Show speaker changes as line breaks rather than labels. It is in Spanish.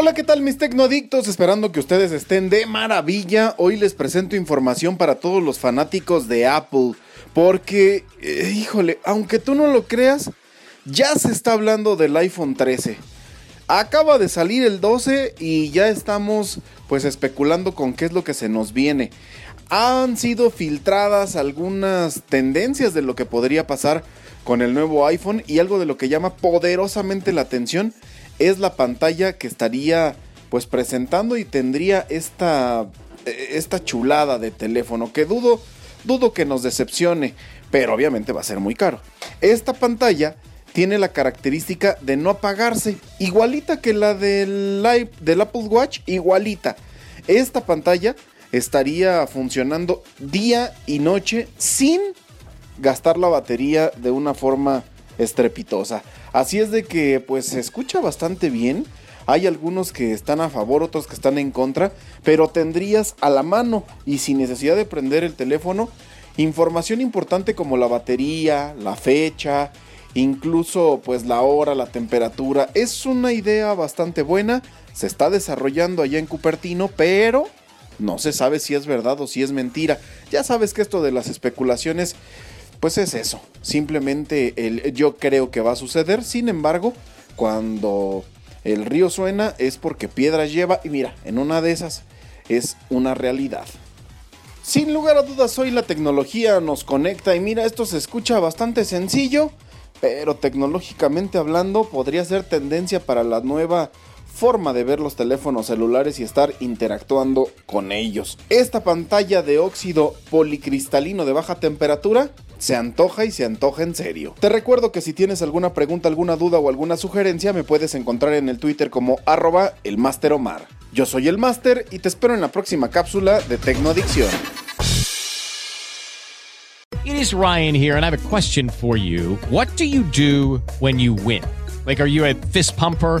Hola, ¿qué tal mis tecnoadictos? Esperando que ustedes estén de maravilla. Hoy les presento información para todos los fanáticos de Apple. Porque, eh, híjole, aunque tú no lo creas, ya se está hablando del iPhone 13. Acaba de salir el 12 y ya estamos pues especulando con qué es lo que se nos viene. Han sido filtradas algunas tendencias de lo que podría pasar con el nuevo iPhone y algo de lo que llama poderosamente la atención es la pantalla que estaría pues presentando y tendría esta esta chulada de teléfono que dudo dudo que nos decepcione, pero obviamente va a ser muy caro. Esta pantalla tiene la característica de no apagarse, igualita que la del, del Apple Watch, igualita. Esta pantalla estaría funcionando día y noche sin gastar la batería de una forma estrepitosa. Así es de que pues se escucha bastante bien. Hay algunos que están a favor, otros que están en contra, pero tendrías a la mano y sin necesidad de prender el teléfono información importante como la batería, la fecha, incluso pues la hora, la temperatura. Es una idea bastante buena, se está desarrollando allá en Cupertino, pero no se sabe si es verdad o si es mentira. Ya sabes que esto de las especulaciones pues es eso, simplemente el yo creo que va a suceder, sin embargo, cuando el río suena es porque piedras lleva y mira, en una de esas es una realidad. Sin lugar a dudas hoy la tecnología nos conecta y mira, esto se escucha bastante sencillo, pero tecnológicamente hablando podría ser tendencia para la nueva forma de ver los teléfonos celulares y estar interactuando con ellos. Esta pantalla de óxido policristalino de baja temperatura se antoja y se antoja en serio. Te recuerdo que si tienes alguna pregunta, alguna duda o alguna sugerencia, me puedes encontrar en el Twitter como arroba elmasteromar. Yo soy el Master y te espero en la próxima cápsula de Tecnoadicción.
It is Ryan here and I have a question for you. What do you do when you win? Like, are you a fist pumper?